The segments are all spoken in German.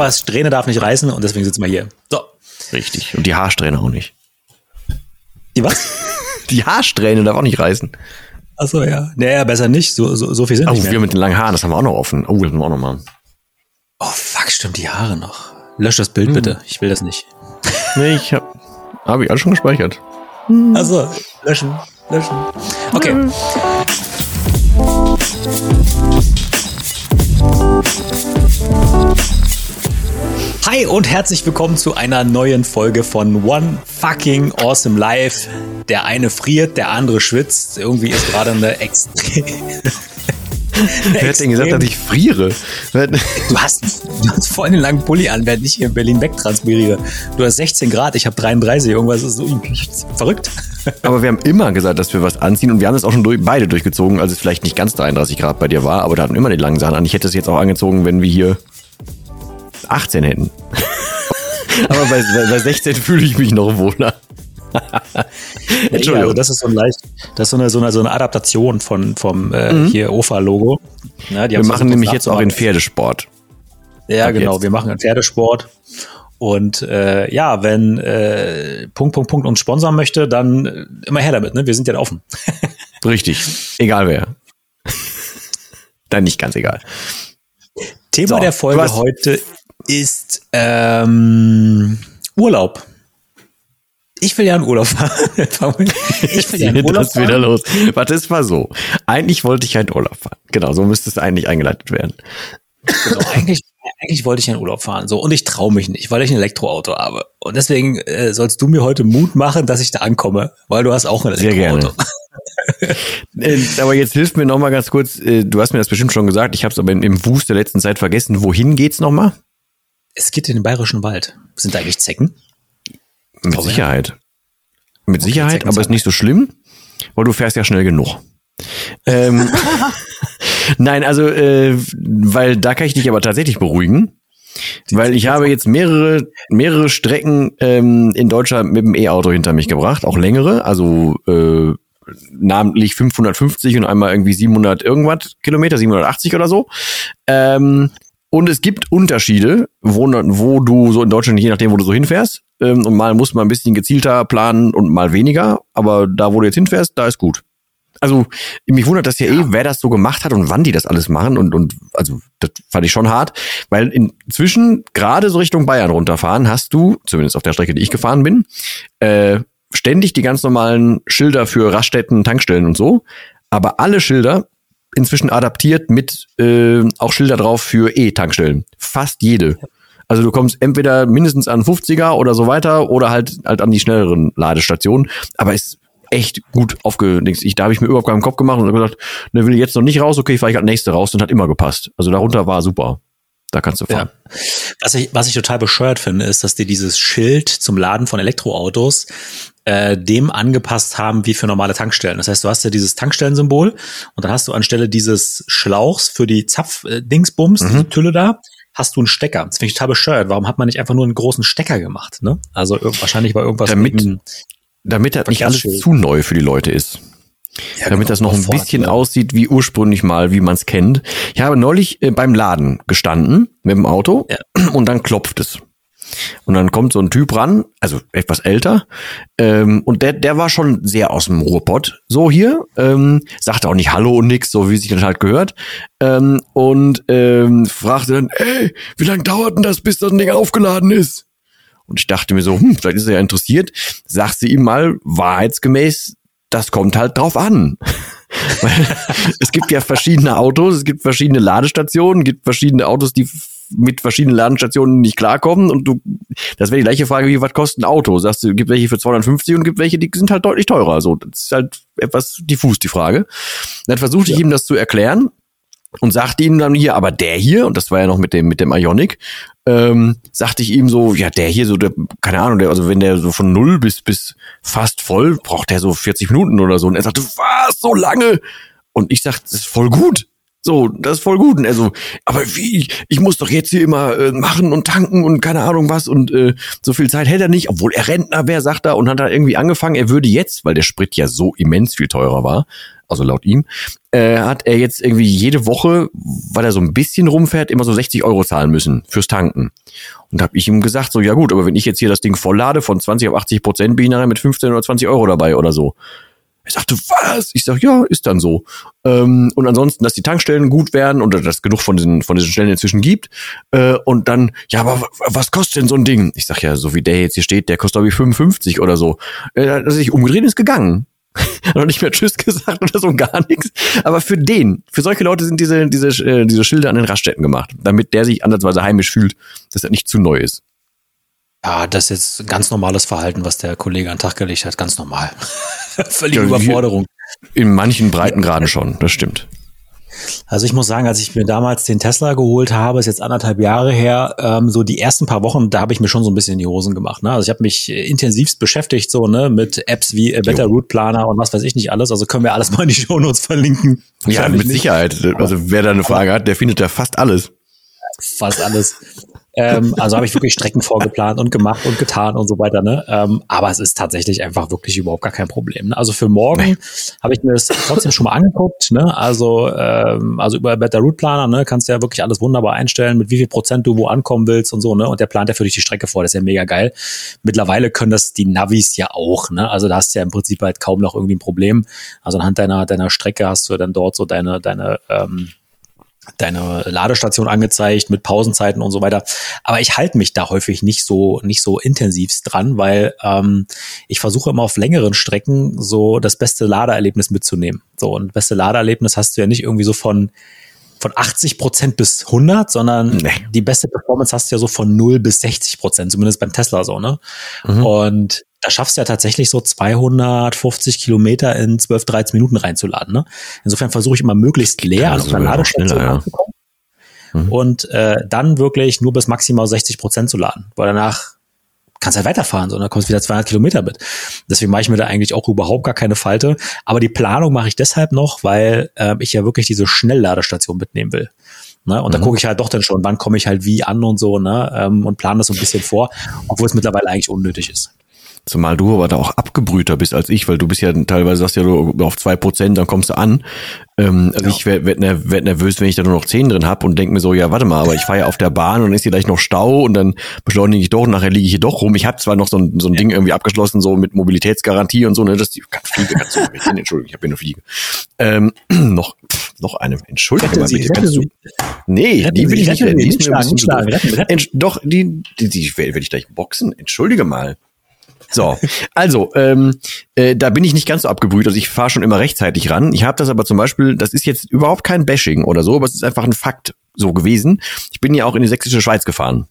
Aber das Strähne darf nicht reißen und deswegen sitzen wir hier. So. Richtig. Und die Haarsträhne auch nicht. Die was? Die Haarsträhne darf auch nicht reißen. Achso, ja. Naja, besser nicht. So, so, so viel sind Oh, nicht mehr. wir mit den langen Haaren, das haben wir auch noch offen. Oh, das müssen wir auch noch machen. Oh, fuck, stimmt, die Haare noch. Lösch das Bild bitte. Ich will das nicht. Nee, ich hab, hab ich alles schon gespeichert. Also, löschen, löschen. Okay. Hi und herzlich willkommen zu einer neuen Folge von One Fucking Awesome Life. Der eine friert, der andere schwitzt. Irgendwie ist gerade eine extrem. Wer hat denn gesagt, dass ich friere? Du hast, du hast vorhin einen langen Pulli an, während ich hier in Berlin wegtranspiriere. Du hast 16 Grad, ich habe 33. Irgendwas ist so verrückt. Aber wir haben immer gesagt, dass wir was anziehen und wir haben das auch schon durch, beide durchgezogen, als es vielleicht nicht ganz 33 Grad bei dir war, aber da hatten wir immer die langen Sachen an. Ich hätte es jetzt auch angezogen, wenn wir hier 18 hätten. aber bei, bei, bei 16 fühle ich mich noch wohler. Entschuldigung. Also das ist so ein leicht, das ist so eine, so eine, so eine Adaptation von, vom äh, hier OFA-Logo. Ja, Wir machen nämlich jetzt auch in nachzumachen. Pferdesport. Ja, ab genau. jetzt. Wir machen einen Pferdesport. Und äh, ja, wenn äh, Punkt, Punkt, Punkt uns sponsern möchte, dann äh, immer her damit. Ne? Wir sind ja offen. Richtig. Egal wer. Dann nicht ganz egal. Thema So, der Folge heute ist ähm, Urlaub. Ich will ja in Urlaub fahren. ich will ja in Urlaub geht's wieder fahren. los. Warte, es war so. Eigentlich wollte ich ja in Urlaub fahren. Genau, so müsste es eigentlich eingeleitet werden. Genau, eigentlich, eigentlich wollte ich in Urlaub fahren. So, und ich traue mich nicht, weil ich ein Elektroauto habe. Und deswegen äh, sollst du mir heute Mut machen, dass ich da ankomme, weil du hast auch ein Sehr Elektroauto. gerne. Äh, aber jetzt hilf mir noch mal ganz kurz. äh, Du hast mir das bestimmt schon gesagt. Ich habe es aber im, Wust der letzten Zeit vergessen. Wohin geht's noch mal? Es geht in den bayerischen Wald. Sind da eigentlich Zecken? Mit Glaube, ja. Sicherheit. Mit Sicherheit, Zecken aber ist nicht so schlimm, weil du fährst ja schnell genug. Ähm, Nein, also, äh, weil da kann ich dich aber tatsächlich beruhigen. Weil ich habe jetzt mehrere, mehrere Strecken ähm, in Deutschland mit dem E-Auto hinter mich gebracht, auch längere, also äh, namentlich 550 und einmal irgendwie 700 irgendwas Kilometer, 780 oder so. Ähm, und es gibt Unterschiede, wo, wo du so in Deutschland, je nachdem, wo du so hinfährst, ähm, und mal muss man ein bisschen gezielter planen und mal weniger, aber da, wo du jetzt hinfährst, da ist gut. Also, mich wundert das ja, eh, wer das so gemacht hat und wann die das alles machen und, und also, das fand ich schon hart, weil inzwischen, gerade so Richtung Bayern runterfahren, hast du, zumindest auf der Strecke, die ich gefahren bin, äh, ständig die ganz normalen Schilder für Raststätten, Tankstellen und so, aber alle Schilder inzwischen adaptiert mit äh, auch Schilder drauf für E-Tankstellen. Fast jede. Also du kommst entweder mindestens an 50er oder so weiter oder halt halt an die schnelleren Ladestationen, aber ist echt gut aufgedings. Ich, da habe ich mir überhaupt keinen Kopf gemacht und hab gedacht, ne, will ich jetzt noch nicht raus, okay, fahre ich halt nächste raus und hat immer gepasst. Also darunter war super. Da kannst du fahren. Was ich, was ich total bescheuert finde, ist, dass die dieses Schild zum Laden von Elektroautos äh, dem angepasst haben wie für normale Tankstellen. Das heißt, du hast ja dieses Tankstellensymbol und dann hast du anstelle dieses Schlauchs für die Zapf-Dingsbums, diese Tülle da, hast du einen Stecker. Das finde ich total bescheuert. Warum hat man nicht einfach nur einen großen Stecker gemacht? Ne? Also wahrscheinlich war irgendwas Damit- Damit das nicht alles zu neu für die Leute ist. ja, damit genau, das noch ein bisschen ne? aussieht wie ursprünglich mal, wie man es kennt. Ich habe neulich äh, beim Laden gestanden mit dem Auto Ja. und dann klopft es. Und dann kommt so ein Typ ran, also etwas älter, ähm, und der, der war schon sehr aus dem Ruhrpott, so hier, ähm, sagte auch nicht Hallo und nix, so wie sich das halt gehört, ähm, und ähm, fragte dann, ey, wie lange dauert denn das, bis das Ding aufgeladen ist? Und ich dachte mir so, hm, vielleicht ist er ja interessiert. Sagst du ihm mal wahrheitsgemäß, das kommt halt drauf an. Es gibt ja verschiedene Autos, es gibt verschiedene Ladestationen, es gibt verschiedene Autos, die mit verschiedenen Ladestationen nicht klarkommen und du, das wäre die gleiche Frage wie, was kostet ein Auto? Sagst du, gibt welche für 250 und gibt welche, die sind halt deutlich teurer. So, das ist halt etwas diffus, die Frage. Dann versuchte ich ihm das zu erklären und sagte ihm dann hier, aber der hier, und das war ja noch mit dem, mit dem Ionic, ähm, sagte ich ihm so, ja, der hier so, der, keine Ahnung, der, also wenn der so von null bis, bis fast voll, braucht der so 40 Minuten oder so. Und er sagte, was, so lange? Und ich sagte, das ist voll gut. So, das ist voll gut. Und er so, aber wie, ich muss doch jetzt hier immer äh, machen und tanken und keine Ahnung was und äh, so viel Zeit hätte er nicht, obwohl er Rentner wäre, sagt er, und hat da irgendwie angefangen, er würde jetzt, weil der Sprit ja so immens viel teurer war, also laut ihm, äh, hat er jetzt irgendwie jede Woche, weil er so ein bisschen rumfährt, immer so 60 Euro zahlen müssen fürs Tanken. Und habe ich ihm gesagt, so ja gut, aber wenn ich jetzt hier das Ding volllade von 20 auf 80 Prozent, bin ich nachher mit 15 oder 20 Euro dabei oder so. Er sagte, was? Ich sag, ja, ist dann so. Ähm, und ansonsten, dass die Tankstellen gut werden und dass es genug von diesen, von diesen Stellen inzwischen gibt. Äh, und dann, ja, aber was kostet denn so ein Ding? Ich sag ja, so wie der jetzt hier steht, der kostet glaube ich 55 oder so. Äh, er hat sich umgedreht ist gegangen. noch nicht mehr Tschüss gesagt oder so gar nichts. Aber für den, für solche Leute sind diese, diese, äh, diese Schilder an den Raststätten gemacht, damit der sich ansatzweise heimisch fühlt, dass er nicht zu neu ist. Ja, das ist jetzt ganz normales Verhalten, was der Kollege an den Tag gelegt hat. Ganz normal. Völlige ja, Überforderung. In manchen Breitengraden schon, das stimmt. Also ich muss sagen, als ich mir damals den Tesla geholt habe, ist jetzt anderthalb Jahre her, ähm, so die ersten paar Wochen, da habe ich mir schon so ein bisschen in die Hosen gemacht. Ne? Also ich habe mich äh, intensivst beschäftigt so ne mit Apps wie äh, Better Route Planner und was weiß ich nicht alles. Also können wir alles mal in die Shownotes verlinken. Ja, mit nicht. Sicherheit. Also wer da eine Frage hat, der findet da fast alles. Fast alles. Ähm, also habe ich wirklich Strecken vorgeplant und gemacht und getan und so weiter. Ne? Ähm, aber es ist tatsächlich einfach wirklich überhaupt gar kein Problem. Ne? Also für morgen nee. habe ich mir das trotzdem schon mal angeguckt. Ne? Also, ähm, also über Better Route Planer ne, kannst du ja wirklich alles wunderbar einstellen, mit wie viel Prozent du wo ankommen willst und so. Ne? Und der plant ja für dich die Strecke vor. Das ist ja mega geil. Mittlerweile können das die Navis ja auch. Ne? Also da hast du ja im Prinzip halt kaum noch irgendwie ein Problem. Also anhand deiner, deiner Strecke hast du dann dort so deine, deine ähm, deine Ladestation angezeigt mit Pausenzeiten und so weiter. Aber ich halte mich da häufig nicht so nicht so intensivst dran, weil ähm, ich versuche immer auf längeren Strecken so das beste Ladeerlebnis mitzunehmen. So und beste Ladeerlebnis hast du ja nicht irgendwie so von von 80 Prozent bis 100, sondern nee. die beste Performance hast du ja so von 0 bis 60 Prozent, zumindest beim Tesla so, ne? Mhm. Und da schaffst du ja tatsächlich so 250 Kilometer in 12, 13 Minuten reinzuladen. Ne? Insofern versuche ich immer möglichst leer an der Ladestation ja. anzukommen mhm. und äh, dann wirklich nur bis maximal 60 Prozent zu laden, weil danach kannst halt weiterfahren, sondern kommst wieder 200 Kilometer mit. Deswegen mache ich mir da eigentlich auch überhaupt gar keine Falte. Aber die Planung mache ich deshalb noch, weil äh, ich ja wirklich diese Schnellladestation mitnehmen will. Ne? Und mhm. da gucke ich halt doch dann schon, wann komme ich halt wie an und so, ne? Ähm, und plane das so ein bisschen vor, obwohl es mittlerweile eigentlich unnötig ist. Zumal du aber da auch abgebrühter bist als ich, weil du bist ja teilweise sagst ja du auf zwei Prozent, dann kommst du an. Ähm, also ja. ich werde werd, werd nervös, wenn ich da nur noch zehn drin hab und denke mir so, ja, warte mal, aber ich fahre ja auf der Bahn und dann ist hier gleich noch Stau und dann beschleunige ich doch und nachher liege ich hier doch rum. Ich habe zwar noch so ein, so ein ja. Ding irgendwie abgeschlossen, so mit Mobilitätsgarantie und so, ne, dass die kann fliege, kannst du mit Entschuldigung, ich habe hier eine Fliege. Ähm, noch, noch eine, Entschuldigung, mal, bitte, kannst du. Nee, die will ich nicht. Die ist mir ein bisschen. Doch, die, die, die werde ich gleich boxen. Entschuldige mal. So, also ähm, äh, da bin ich nicht ganz so abgebrüht. Also ich fahre schon immer rechtzeitig ran. Ich habe das aber zum Beispiel, das ist jetzt überhaupt kein Bashing oder so, aber es ist einfach ein Fakt so gewesen. Ich bin ja auch in die sächsische Schweiz gefahren.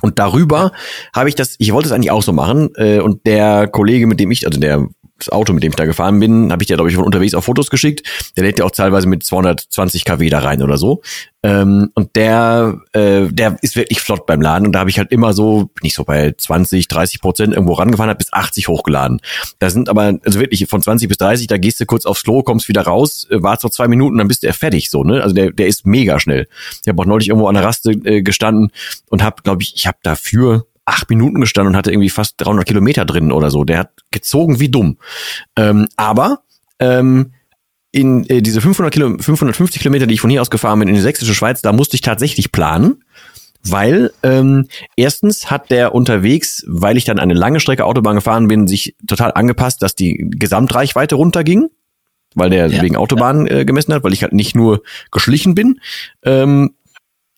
Und darüber habe ich das, ich wollte es eigentlich auch so machen. Äh, und der Kollege, mit dem ich, also der das Auto, mit dem ich da gefahren bin, habe ich dir, glaube ich, von unterwegs auch Fotos geschickt. Der lädt ja auch teilweise mit 220 kW da rein oder so. Ähm, und der, äh, der ist wirklich flott beim Laden. Und da habe ich halt immer so, nicht so bei 20, 30 Prozent irgendwo rangefahren, habe bis 80 hochgeladen. Da sind aber, also wirklich von 20 bis 30, da gehst du kurz aufs Klo, kommst wieder raus, äh, wartest noch zwei Minuten, dann bist du ja fertig so, ne? Also der, der ist mega schnell. Ich habe auch neulich irgendwo an der Raste äh, gestanden und habe, glaube ich, ich habe dafür acht Minuten gestanden und hatte irgendwie fast 300 Kilometer drin oder so. Der hat gezogen wie dumm. Ähm, aber ähm, in äh, diese 500 Kilo, 550 Kilometer, die ich von hier aus gefahren bin in die sächsische Schweiz, da musste ich tatsächlich planen, weil ähm, erstens hat der unterwegs, weil ich dann eine lange Strecke Autobahn gefahren bin, sich total angepasst, dass die Gesamtreichweite runterging, weil der ja, wegen Autobahn äh, gemessen hat, weil ich halt nicht nur geschlichen bin. Ähm,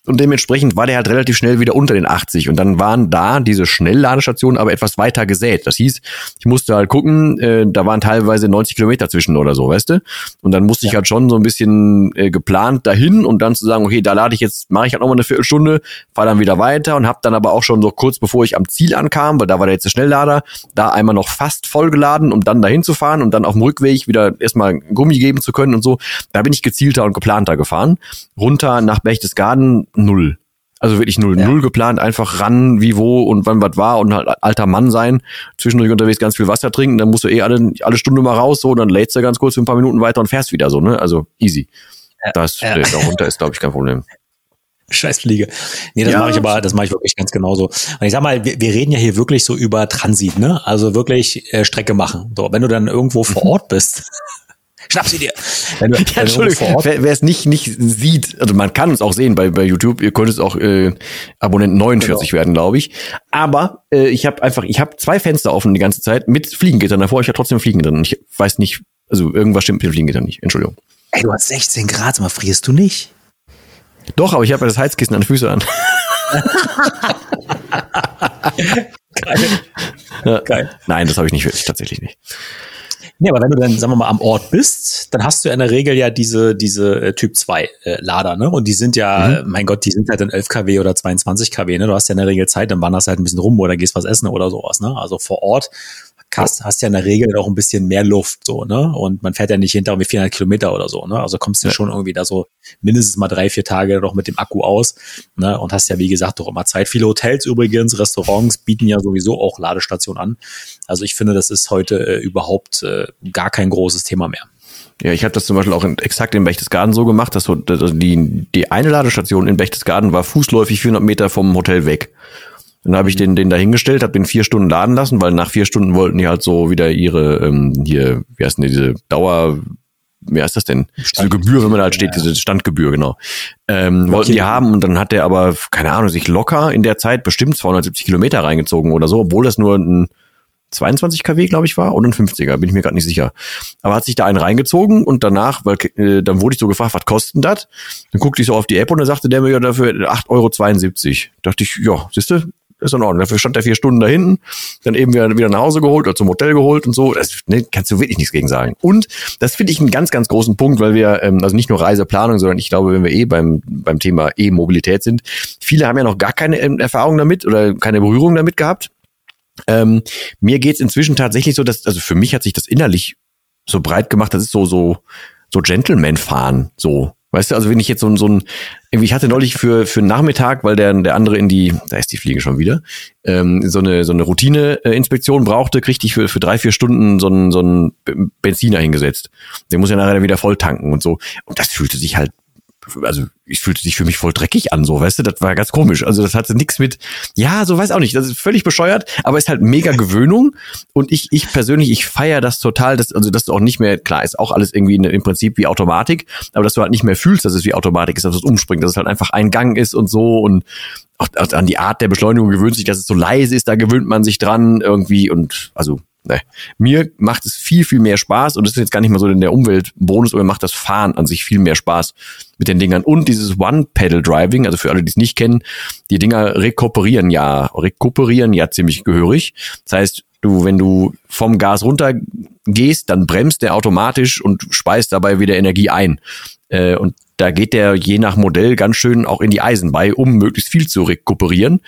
und dementsprechend war der halt relativ schnell wieder unter den 80 und dann waren da diese Schnellladestationen aber etwas weiter gesät. Das hieß, ich musste halt gucken, äh, da waren teilweise 90 Kilometer zwischen oder so, weißt du? Und dann musste ja. ich halt schon so ein bisschen äh, geplant dahin und dann zu sagen, okay, da lade ich jetzt, mache ich halt nochmal eine Viertelstunde, fahre dann wieder weiter und habe dann aber auch schon so kurz bevor ich am Ziel ankam, weil da war der jetzt der Schnelllader, da einmal noch fast vollgeladen, um dann dahin zu fahren und dann auf dem Rückweg wieder erstmal Gummi geben zu können und so. Da bin ich gezielter und geplanter gefahren. Runter nach Berchtesgaden null. Also wirklich null. Ja. Null geplant, einfach ran, wie, wo und wann was war und halt alter Mann sein. Zwischendurch unterwegs ganz viel Wasser trinken, dann musst du eh alle, alle Stunde mal raus, so, dann lädst du ganz kurz für ein paar Minuten weiter und fährst wieder so, ne? Also easy. Ja. Das ja. Äh, darunter ist, glaube ich, kein Problem. Scheißfliege. Nee, das ja. mache ich aber, das mache ich wirklich ganz genauso. Und ich sag mal, wir, wir, reden ja hier wirklich so über Transit, ne? Also wirklich äh, Strecke machen. So, wenn du dann irgendwo vor mhm. Ort bist, Schnapp sie dir. Wenn ja, wenn Entschuldigung, wer, wer es nicht, nicht sieht, also man kann es auch sehen bei, bei YouTube, ihr könnt es auch äh, Abonnent 49 genau. werden, glaube ich. Aber äh, ich habe einfach, ich habe zwei Fenster offen die ganze Zeit mit Fliegengittern davor. Ich habe trotzdem Fliegen drin. Ich weiß nicht, also irgendwas stimmt mit dem Fliegengittern nicht. Entschuldigung. Ey, du hast 16 Grad, aber frierst du nicht? Doch, aber ich habe ja das Heizkissen an den Füßen an. Geil. Ja. Geil. Nein, das habe ich nicht wirklich, tatsächlich nicht. Nee, aber wenn du dann, sagen wir mal, am Ort bist, dann hast du in der Regel ja diese, diese äh, Typ 2 äh, Lader, ne? Und die sind ja, mhm. mein Gott, die sind halt dann 11 kW oder 22 kW, ne? Du hast ja in der Regel Zeit, dann wanderst du halt ein bisschen rum oder gehst was essen oder sowas, ne? Also vor Ort hast, hast ja in der Regel auch ein bisschen mehr Luft, so, ne? Und man fährt ja nicht hinter irgendwie 400 Kilometer oder so, ne? Also kommst du ja. schon irgendwie da so mindestens mal drei, vier Tage noch mit dem Akku aus, ne? Und hast ja, wie gesagt, doch immer Zeit. Viele Hotels übrigens, Restaurants bieten ja sowieso auch Ladestationen an. Also ich finde, das ist heute äh, überhaupt äh, gar kein großes Thema mehr. Ja, ich habe das zum Beispiel auch in, exakt in Bechtesgaden so gemacht, dass so, die, die eine Ladestation in Bechtesgaden war fußläufig 400 Meter vom Hotel weg. Dann habe ich den, den dahingestellt, habe den vier Stunden laden lassen, weil nach vier Stunden wollten die halt so wieder ihre, ähm, hier, wie heißt denn diese Dauer, wie heißt das denn? Diese Gebühr, wenn man da halt steht, diese Standgebühr, genau. Ähm. Wollten die haben und dann hat der aber, keine Ahnung, sich locker in der Zeit bestimmt 270 Kilometer reingezogen oder so, obwohl das nur ein 22 kW, glaube ich, war, oder ein 50er, bin ich mir gerade nicht sicher. Aber hat sich da einen reingezogen und danach, weil äh, dann wurde ich so gefragt, was kostet denn das? Dann guckte ich so auf die App und dann sagte der mir ja dafür 8,72 Euro. Dachte ich, ja, siehste, ist in Ordnung. Dafür stand er vier Stunden da hinten, dann eben wieder, nach Hause geholt oder zum Hotel geholt und so. Das ne, kannst du wirklich nichts gegen sagen. Und das finde ich einen ganz, ganz großen Punkt, weil wir, ähm, also nicht nur Reiseplanung, sondern ich glaube, wenn wir eh beim, beim Thema E-Mobilität sind, viele haben ja noch gar keine ähm, Erfahrung damit oder keine Berührung damit gehabt. Ähm, mir geht's inzwischen tatsächlich so, dass, also für mich hat sich das innerlich so breit gemacht, das ist so, so, so Gentleman-Fahren, so. Weißt du, also wenn ich jetzt so, so ein, irgendwie, ich hatte neulich für, für einen Nachmittag, weil der, der andere in die, da ist die Fliege schon wieder, ähm, so eine, so eine Routine-Inspektion brauchte, kriegte ich für, für drei, vier Stunden so einen, so einen Benziner hingesetzt. Der muss ja nachher wieder voll tanken und so. Und das fühlte sich halt also ich fühlte sich für mich voll dreckig an, so, weißt du, das war ganz komisch. Also das hatte nichts mit, ja, so weiß auch nicht, das ist völlig bescheuert, aber ist halt mega Gewöhnung. Und ich, ich persönlich, ich feiere das total, dass, also dass du auch nicht mehr, klar, ist auch alles irgendwie im Prinzip wie Automatik, aber dass du halt nicht mehr fühlst, dass es wie Automatik ist, dass es umspringt, dass es halt einfach ein Gang ist und so. Und auch an die Art der Beschleunigung gewöhnt sich, dass es so leise ist, da gewöhnt man sich dran irgendwie. Und also Nee. Mir macht es viel, viel mehr Spaß und das ist jetzt gar nicht mal so in der Umweltbonus, aber mir macht das Fahren an sich viel mehr Spaß mit den Dingern. Und dieses One-Pedal-Driving, also für alle, die es nicht kennen, die Dinger rekuperieren ja, rekuperieren ja ziemlich gehörig. Das heißt, du, wenn du vom Gas runter gehst, dann bremst der automatisch und speist dabei wieder Energie ein. Äh, und da geht der je nach Modell ganz schön auch in die Eisen bei, um möglichst viel zu rekuperieren.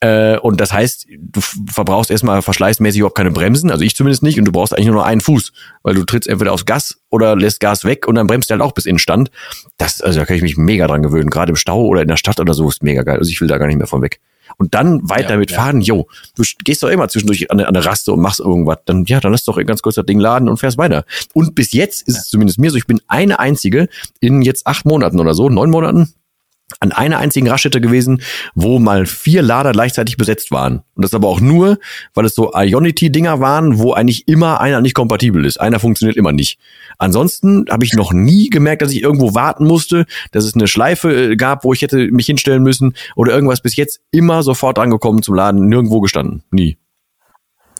Äh, und das heißt, du verbrauchst erstmal verschleißmäßig überhaupt keine Bremsen, also ich zumindest nicht, und du brauchst eigentlich nur noch einen Fuß, weil du trittst entweder aufs Gas oder lässt Gas weg und dann bremst du halt auch bis in Stand. Das, also da kann ich mich mega dran gewöhnen, gerade im Stau oder in der Stadt oder so ist mega geil. Also ich will da gar nicht mehr von weg. Und dann weiter ja, mit ja. fahren, yo, du gehst doch immer zwischendurch an, an der Raste und machst irgendwas. Dann, ja, dann lass doch ganz kurz das Ding laden und fährst weiter. Und bis jetzt ist es zumindest mir so, ich bin eine einzige in jetzt acht Monaten oder so, neun Monaten, an einer einzigen Raststätte gewesen, wo mal vier Lader gleichzeitig besetzt waren. Und das aber auch nur, weil es so Ionity-Dinger waren, wo eigentlich immer einer nicht kompatibel ist. Einer funktioniert immer nicht. Ansonsten habe ich noch nie gemerkt, dass ich irgendwo warten musste, dass es eine Schleife äh, gab, wo ich hätte mich hinstellen müssen oder irgendwas bis jetzt immer sofort angekommen zum Laden, nirgendwo gestanden. Nie.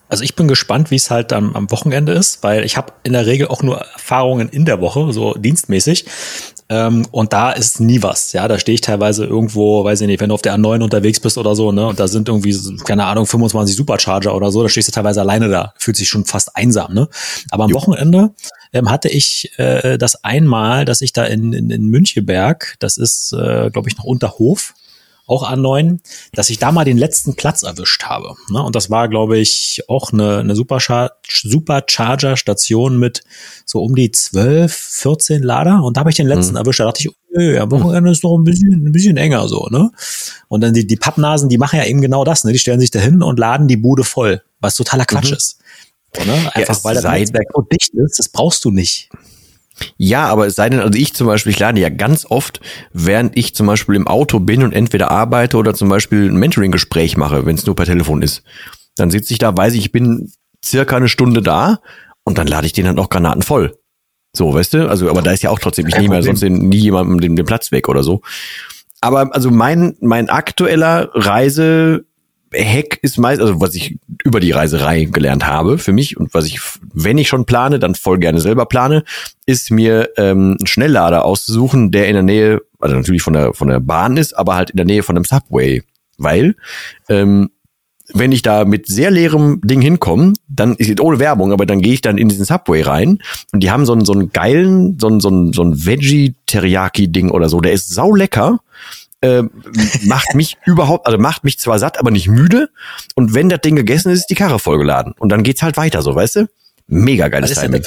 Also ich bin gespannt, wie es halt am, am Wochenende ist, weil ich habe in der Regel auch nur Erfahrungen in der Woche, so dienstmäßig. Ähm, und da ist nie was. Ja, da stehe ich teilweise irgendwo, weiß ich nicht, wenn du auf der A9 unterwegs bist oder so, ne, und da sind irgendwie, keine Ahnung, 25 Supercharger oder so, da stehst du teilweise alleine da. Fühlt sich schon fast einsam, ne? Aber am jo. Wochenende ähm, hatte ich äh, das einmal, dass ich da in, in, in Münchenberg, das ist, äh, glaube ich, noch Unterhof, auch A9, dass ich da mal den letzten Platz erwischt habe. Ne? Und das war, glaube ich, auch eine, eine Supercharger-Station mit so um die 12, 14 Lader. Und da habe ich den letzten mhm. erwischt. Da dachte ich, okay, am Wochenende ist doch ein bisschen, ein bisschen enger so. Ne? Und dann die, die Pappnasen, die machen ja eben genau das. Ne? Die stellen sich da hin und laden die Bude voll, was totaler Quatsch mhm. ist. Ne? Einfach ja, weil das Netzwerk so dicht ist, das brauchst du nicht. Ja, aber es sei denn, also ich zum Beispiel, ich lade ja ganz oft, während ich zum Beispiel im Auto bin und entweder arbeite oder zum Beispiel ein Mentoring-Gespräch mache, wenn es nur per Telefon ist. Dann sitze ich da, weiß ich, ich bin circa eine Stunde da und dann lade ich den dann auch Granaten voll. So, weißt du? Also, aber da ist ja auch trotzdem, ich nehme ja sonst den, nie jemandem den, den Platz weg oder so. Aber also mein, mein aktueller Reise Hack ist meist, also was ich über die Reiserei gelernt habe für mich und was ich, wenn ich schon plane, dann voll gerne selber plane, ist mir ähm, einen Schnelllader auszusuchen, der in der Nähe, also natürlich von der von der Bahn ist, aber halt in der Nähe von einem Subway, weil ähm, wenn ich da mit sehr leerem Ding hinkomme, dann ist ohne Werbung, aber dann gehe ich dann in diesen Subway rein und die haben so einen so einen geilen, so einen so einen, so einen Veggie Teriyaki Ding oder so, der ist sau lecker äh, macht mich überhaupt, also macht mich zwar satt, aber nicht müde. Und wenn das Ding gegessen ist, ist die Karre vollgeladen. Und dann geht's halt weiter, so, weißt du? Mega geiles Timing.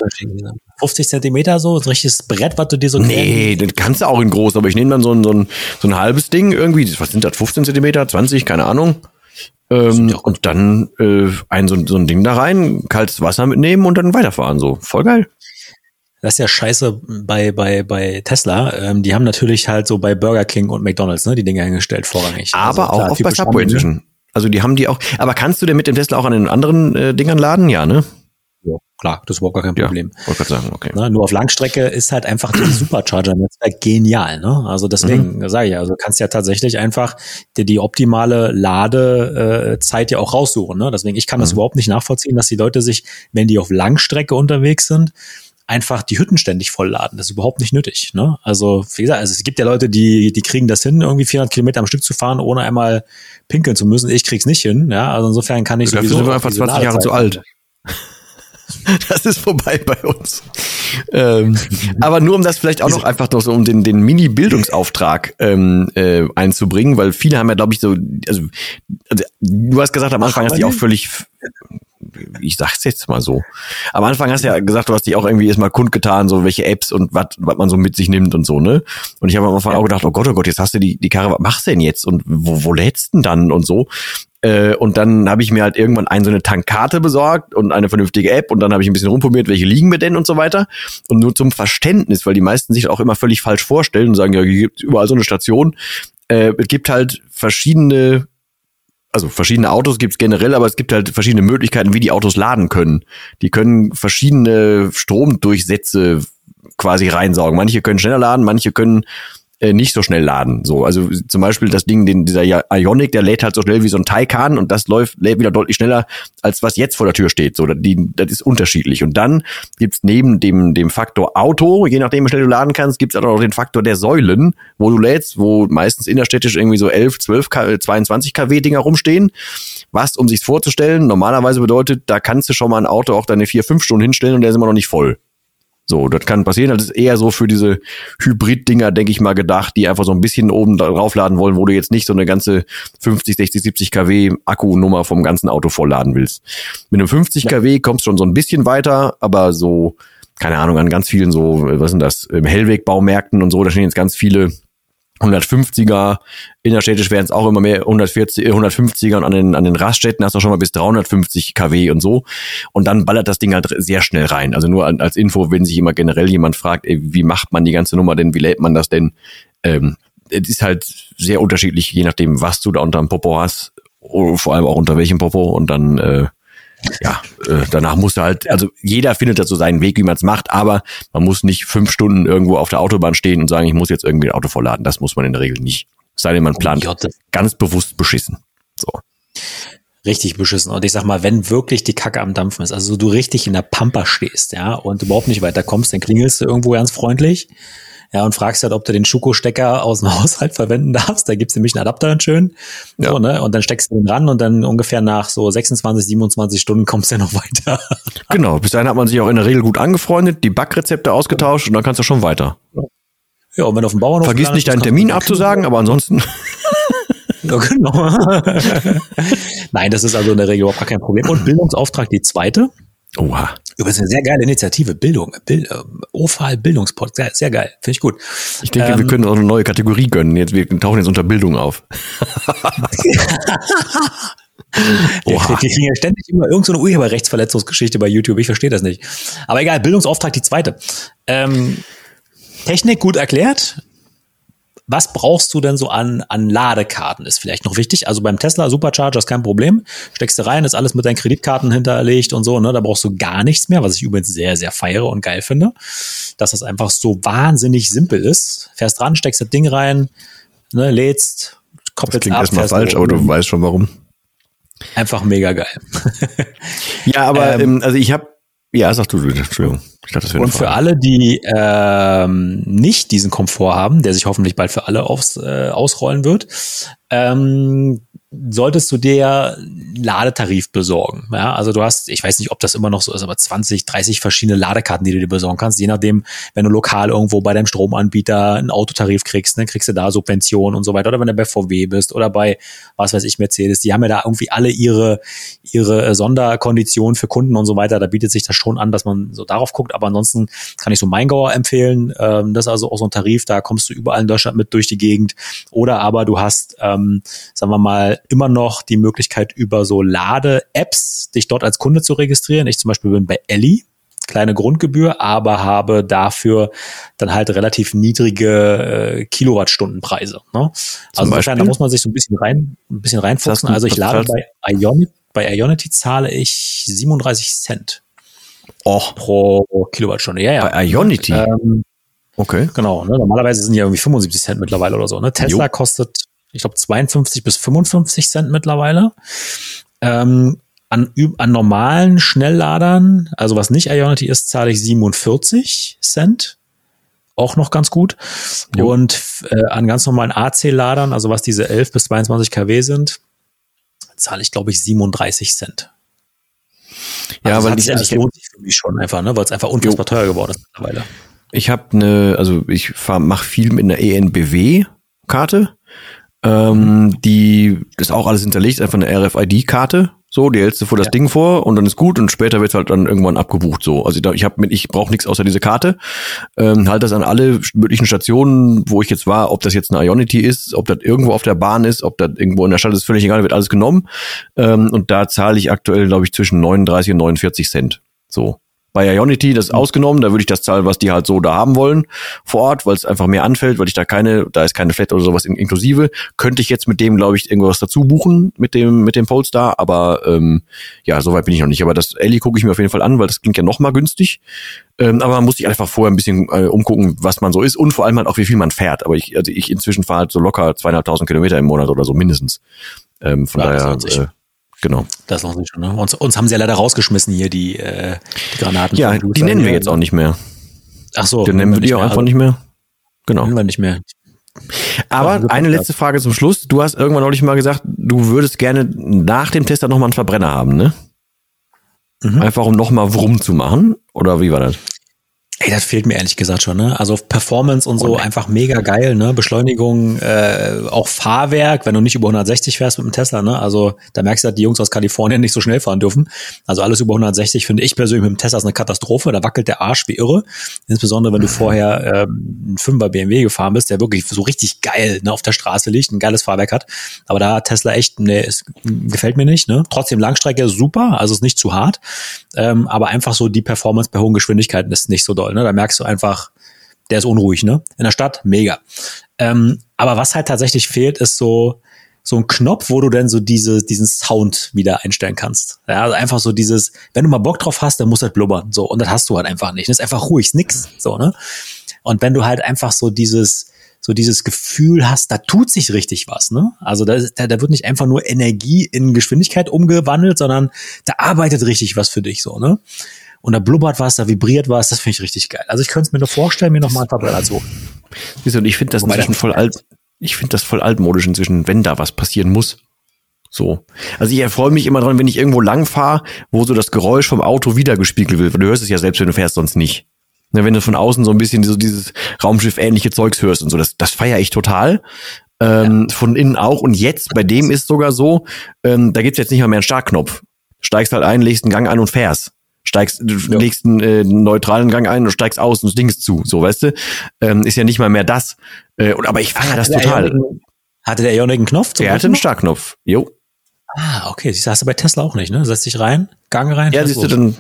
50 Zentimeter so, so ein richtiges Brett, was du dir so Nee, das kannst du auch in groß, aber ich nehme dann so ein, so, ein, so ein halbes Ding irgendwie, was sind das, 15 Zentimeter, 20, keine Ahnung. Ähm, und dann äh, ein so, so ein Ding da rein, kaltes Wasser mitnehmen und dann weiterfahren. So, voll geil. Das ist ja scheiße bei, bei, bei Tesla. Ähm, die haben natürlich halt so bei Burger King und McDonalds, ne, die Dinge hingestellt, vorrangig. Aber also, auch, auch bei Subway inzwischen. Also die haben die auch. Aber kannst du denn mit dem Tesla auch an den anderen äh, Dingern laden? Ja, ne? Ja, klar, das ist überhaupt gar kein Problem. Ja, wollte sagen, okay. Ne, nur auf Langstrecke ist halt einfach das Supercharger-Netzwerk genial. Ne? Also deswegen mhm. sage ich, also kannst ja tatsächlich einfach dir die optimale Ladezeit ja auch raussuchen. Ne? Deswegen, ich kann das mhm. überhaupt nicht nachvollziehen, dass die Leute sich, wenn die auf Langstrecke unterwegs sind, einfach die Hütten ständig vollladen. Das ist überhaupt nicht nötig. Ne? Also wie gesagt, also es gibt ja Leute, die die kriegen das hin, irgendwie 400 Kilometer am Stück zu fahren, ohne einmal pinkeln zu müssen. Ich krieg's nicht hin. Ja, also insofern kann ich Dafür sind wir einfach 20 Jahre zu alt. Das ist vorbei bei uns. ähm, aber nur um das vielleicht auch noch einfach noch so um den, den Mini-Bildungsauftrag ähm, äh, einzubringen, weil viele haben ja, glaube ich, so, also, also du hast gesagt, am Anfang hast du auch völlig ich sag's jetzt mal so. Am Anfang hast du ja gesagt, du hast dich auch irgendwie erstmal kundgetan, so welche Apps und was man so mit sich nimmt und so, ne? Und ich habe am Anfang auch gedacht, oh Gott, oh Gott, jetzt hast du die, die Karre, was machst du denn jetzt? Und wo, wo lädst du denn dann und so? Äh, und dann habe ich mir halt irgendwann ein, so eine Tankkarte besorgt und eine vernünftige App und dann habe ich ein bisschen rumprobiert, welche liegen mir denn und so weiter. Und nur zum Verständnis, weil die meisten sich auch immer völlig falsch vorstellen und sagen, ja, hier gibt überall so eine Station. Äh, es gibt halt verschiedene also verschiedene Autos gibt's generell, aber es gibt halt verschiedene Möglichkeiten, wie die Autos laden können. Die können verschiedene Stromdurchsätze quasi reinsaugen. Manche können schneller laden, manche können äh, nicht so schnell laden. So, also zum Beispiel das Ding, den, dieser Ionic, der lädt halt so schnell wie so ein Taycan und das läuft, lädt wieder deutlich schneller, als was jetzt vor der Tür steht. So, die, das ist unterschiedlich. Und dann gibt's neben dem, dem Faktor Auto, je nachdem, wie schnell du laden kannst, gibt's auch noch den Faktor der Säulen, wo du lädst, wo meistens innerstädtisch irgendwie so 11, 12, 22 kW Dinger rumstehen. Was, um sich's vorzustellen, normalerweise bedeutet, da kannst du schon mal ein Auto auch deine vier, fünf Stunden hinstellen und der ist immer noch nicht voll. So, das kann passieren. Das ist eher so für diese Hybrid-Dinger, denke ich mal, gedacht, die einfach so ein bisschen oben draufladen wollen, wo du jetzt nicht so eine ganze 50, 60, 70 kW Akkunummer vom ganzen Auto vollladen willst. Mit einem 50 kW kommst du schon so ein bisschen weiter, aber so, keine Ahnung, an ganz vielen so, was sind das, Hellweg-Baumärkten und so, da stehen jetzt ganz viele 150er, innerstädtisch wären es auch immer mehr 140, 150er und an den, an den Raststätten hast du schon mal bis 350 kW und so. Und dann ballert das Ding halt sehr schnell rein. Also nur als Info, wenn sich immer generell jemand fragt, ey, wie macht man die ganze Nummer denn, wie lädt man das denn? Ähm, es ist halt sehr unterschiedlich, je nachdem, was du da unterm Popo hast, vor allem auch unter welchem Popo und dann äh, ja, äh, danach muss er halt, also jeder findet dazu seinen Weg, wie man es macht, aber man muss nicht fünf Stunden irgendwo auf der Autobahn stehen und sagen, ich muss jetzt irgendwie ein Auto vollladen. Das muss man in der Regel nicht. sei denn, man plant oh ganz bewusst beschissen. So. Richtig beschissen. Und ich sag mal, wenn wirklich die Kacke am Dampfen ist, also du richtig in der Pampa stehst, ja, und überhaupt nicht weiterkommst, dann klingelst du irgendwo ganz freundlich ja, und fragst halt, ob du den Schuko-Stecker aus dem Haushalt verwenden darfst. Da gibt's nämlich einen Adapter dann schön. Ja. So, ne? Und dann steckst du den ran und dann ungefähr nach so 26, 27 Stunden kommst du ja noch weiter. genau, bis dahin hat man sich auch in der Regel gut angefreundet, die Backrezepte ausgetauscht und dann kannst du schon weiter. Ja, und wenn du auf dem Bauernhof Vergiss nicht deinen Termin abzusagen, aber ansonsten. Ja, genau. Nein, das ist also in der Regel überhaupt gar kein Problem. Und Bildungsauftrag, die zweite. Oha. Übrigens eine sehr geile Initiative, Bildung, Bild, äh, OFAL Bildungspod, sehr, sehr geil, finde ich gut. Ich denke, ähm, wir können auch eine neue Kategorie gönnen. Jetzt, wir tauchen jetzt unter Bildung auf. Die kriegen ja ständig immer irgendeine so Urheberrechtsverletzungsgeschichte bei YouTube. Ich verstehe das nicht. Aber egal, Bildungsauftrag die zweite. Ähm, Technik gut erklärt, was brauchst du denn so an, an Ladekarten? Ist vielleicht noch wichtig. Also beim Tesla Supercharger ist kein Problem. Steckst du rein, ist alles mit deinen Kreditkarten hinterlegt und so, ne? Da brauchst du gar nichts mehr, was ich übrigens sehr, sehr feiere und geil finde. Dass das einfach so wahnsinnig simpel ist. Fährst dran, steckst das Ding rein, ne, lädst, koppelst das klingt ab. erstmal falsch, aber du weißt schon warum. Einfach mega geil. ja, aber ähm, also ich habe ja, sag du, Entschuldigung. Ich dachte, das wäre Und für alle, die ähm, nicht diesen Komfort haben, der sich hoffentlich bald für alle aufs, äh, ausrollen wird, ähm, solltest du dir Ladetarif besorgen. Ja, also du hast, ich weiß nicht, ob das immer noch so ist, aber 20, 30 verschiedene Ladekarten, die du dir besorgen kannst. Je nachdem, wenn du lokal irgendwo bei deinem Stromanbieter einen Autotarif kriegst, dann kriegst du da Subventionen und so weiter. Oder wenn du bei VW bist oder bei, was weiß ich, Mercedes. Die haben ja da irgendwie alle ihre, ihre äh, Sonderkonditionen für Kunden und so weiter. Da bietet sich das schon an, dass man so darauf guckt. Aber ansonsten kann ich so Maingauer empfehlen. Ähm, das ist also auch so ein Tarif, da kommst du überall in Deutschland mit durch die Gegend. Oder aber du hast, ähm, sagen wir mal, immer noch die Möglichkeit, über so Lade-Apps dich dort als Kunde zu registrieren. Ich zum Beispiel bin bei Ellie, kleine Grundgebühr, aber habe dafür dann halt relativ niedrige äh, Kilowattstundenpreise. Ne? Also insofern, da muss man sich so ein bisschen rein, ein bisschen reinfuchsen. Also ich lade bei Ionity, bei Ionity zahle ich 37 Cent. Och. Pro Kilowattstunde. Ja, ja. Bei Ionity? Ähm, okay. Genau. Ne? Normalerweise sind ja irgendwie 75 Cent mittlerweile oder so. Ne? Tesla jo. kostet ich glaube 52 bis 55 Cent mittlerweile. Ähm, an, an normalen Schnellladern, also was nicht Ionity ist, zahle ich 47 Cent. Auch noch ganz gut. Jo. Und äh, an ganz normalen AC-Ladern, also was diese 11 bis 22 kW sind, zahle ich, glaube ich, 37 Cent. Ja, also weil ich, das lohnt sich für mich schon einfach, ne, weil es einfach unfassbar teuer geworden ist mittlerweile. Ich habe eine, also ich mache viel mit einer ENBW-Karte ähm, die ist auch alles hinterlegt, einfach eine RFID-Karte. So, die hältst du vor das ja. Ding vor und dann ist gut und später wird halt dann irgendwann abgebucht. So, also ich habe ich brauche nichts außer diese Karte. Ähm, halt das an alle möglichen Stationen, wo ich jetzt war, ob das jetzt eine Ionity ist, ob das irgendwo auf der Bahn ist, ob das irgendwo in der Stadt ist, völlig egal, wird alles genommen. Ähm, und da zahle ich aktuell, glaube ich, zwischen 39 und 49 Cent. So. Bei Ionity, das ist mhm. ausgenommen, da würde ich das zahlen, was die halt so da haben wollen vor Ort, weil es einfach mehr anfällt, weil ich da keine, da ist keine Flat oder sowas in, inklusive. Könnte ich jetzt mit dem, glaube ich, irgendwas dazu buchen mit dem mit dem Polestar, aber ähm, ja, soweit bin ich noch nicht. Aber das Ellie gucke ich mir auf jeden Fall an, weil das klingt ja noch mal günstig. Ähm, aber man muss sich einfach vorher ein bisschen äh, umgucken, was man so ist und vor allem halt auch, wie viel man fährt. Aber ich, also ich inzwischen fahre halt so locker zweieinhalbtausend Kilometer im Monat oder so mindestens. Ähm, von ja, daher. Genau. Das noch nicht schon. Ne? Uns, uns haben sie ja leider rausgeschmissen hier, die, äh, die Granaten. Ja, die nennen wir jetzt auch nicht mehr. Ach so. Dann nennen wir die auch einfach nicht mehr. Genau. Nennen wir nicht mehr. Aber eine letzte Frage zum Schluss. Du hast irgendwann neulich mal gesagt, du würdest gerne nach dem Tester nochmal einen Verbrenner haben, ne? Mhm. Einfach um nochmal Wurm zu machen? Oder wie war das? Ey, das fehlt mir ehrlich gesagt schon, ne? Also Performance und so oh, einfach mega geil, ne? Beschleunigung, äh, auch Fahrwerk, wenn du nicht über 160 fährst mit dem Tesla, ne? Also da merkst du, dass die Jungs aus Kalifornien nicht so schnell fahren dürfen. Also alles über 160 finde ich persönlich mit dem Tesla ist eine Katastrophe. Da wackelt der Arsch wie irre. Insbesondere wenn du vorher ähm, ein 5er BMW gefahren bist, der wirklich so richtig geil ne, auf der Straße liegt, ein geiles Fahrwerk hat. Aber da hat Tesla echt, ne, es gefällt mir nicht, ne? Trotzdem Langstrecke super, also ist nicht zu hart. Ähm, aber einfach so die Performance bei hohen Geschwindigkeiten ist nicht so doll. Ne? Da merkst du einfach, der ist unruhig. Ne? In der Stadt mega. Ähm, aber was halt tatsächlich fehlt, ist so so ein Knopf, wo du dann so diese, diesen Sound wieder einstellen kannst. Ja, also einfach so dieses, wenn du mal Bock drauf hast, dann muss das blubbern. So, und das hast du halt einfach nicht. Das ist einfach ruhig, ist nix. So, ne? Und wenn du halt einfach so dieses, so dieses Gefühl hast, da tut sich richtig was, ne? Also da, da, da wird nicht einfach nur Energie in Geschwindigkeit umgewandelt, sondern da arbeitet richtig was für dich, so, ne? Und da blubbert was, da vibriert was, das finde ich richtig geil. Also ich könnte es mir nur vorstellen, mir nochmal einen Verbrenner zu holen. Und ich finde das Wobei inzwischen voll alt, ich finde das voll altmodisch inzwischen, wenn da was passieren muss. So. Also ich erfreue mich immer dran, wenn ich irgendwo lang fahre, wo so das Geräusch vom Auto wiedergespiegelt wird. Du hörst es ja selbst, wenn du fährst, sonst nicht. Ne, wenn du von außen so ein bisschen so dieses Raumschiff-ähnliche Zeugs hörst und so, das, das feiere ich total. Ähm, ja. Von innen auch. Und jetzt, bei dem ist sogar so, ähm, da gibt's jetzt nicht mal mehr einen Startknopf. Steigst halt ein, legst einen Gang ein und fährst. Steigst, du ja. legst einen äh, neutralen Gang ein und steigst aus und das Ding ist zu. So, weißt du? Ähm, ist ja nicht mal mehr das. Äh, aber ich feiere das total. hatte der Ionic einen Knopf? Er hatte einen Startknopf. Jo. Ah, okay. Du, hast du bei Tesla auch nicht, ne? Setzt dich rein, Gang rein. Ja, siehst du, dann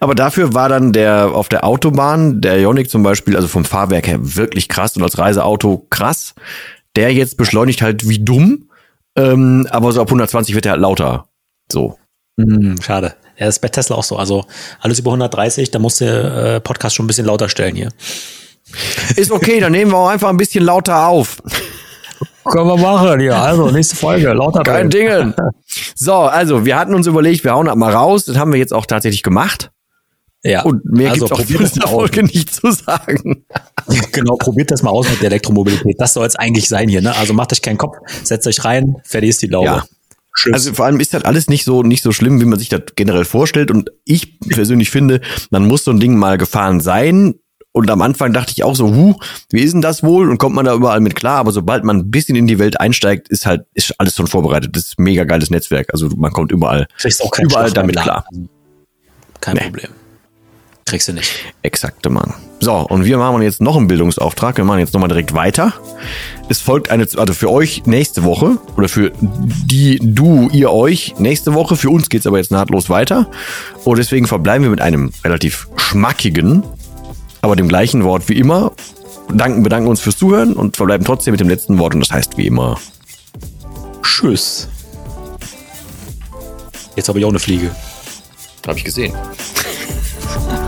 Aber dafür war dann der auf der Autobahn, der Ionic zum Beispiel, also vom Fahrwerk her wirklich krass und als Reiseauto krass. Der jetzt beschleunigt halt wie dumm, ähm, aber so ab 120 wird er halt lauter. So. Hm, schade. Ja, das ist bei Tesla auch so. Also alles über 130, da muss der äh, Podcast schon ein bisschen lauter stellen hier. Ist okay, dann nehmen wir auch einfach ein bisschen lauter auf. Können wir machen, ja. Also, nächste Folge, lauter Kein Dingen. So, also, wir hatten uns überlegt, wir hauen das mal raus. Das haben wir jetzt auch tatsächlich gemacht. Ja. Und mehr also, gibt's auch probiert für das diese mal aus. Folge nicht zu sagen. Genau, probiert das mal aus mit der Elektromobilität. Das soll es eigentlich sein hier, ne? Also macht euch keinen Kopf, setzt euch rein, fertig ist die Laube. Ja. Tschüss. Also vor allem ist das alles nicht so nicht so schlimm, wie man sich das generell vorstellt. Und ich persönlich finde, man muss so ein Ding mal gefahren sein. Und am Anfang dachte ich auch so, huh, wie ist denn das wohl? Und kommt man da überall mit klar? Aber sobald man ein bisschen in die Welt einsteigt, ist halt ist alles schon vorbereitet. Das ist ein mega geiles Netzwerk. Also man kommt überall überall damit klar. Laden. Kein Nee. Problem. Kriegst du nicht. Exakte Mann. So, und wir machen jetzt noch einen Bildungsauftrag. Wir machen jetzt nochmal direkt weiter. Es folgt eine, also für euch nächste Woche oder für die, du, ihr euch nächste Woche. Für uns geht's aber jetzt nahtlos weiter. Und deswegen verbleiben wir mit einem relativ schmackigen, aber dem gleichen Wort wie immer. Danken, bedanken uns fürs Zuhören und verbleiben trotzdem mit dem letzten Wort. Und das heißt wie immer. Tschüss. Jetzt habe ich auch eine Fliege. Habe ich gesehen.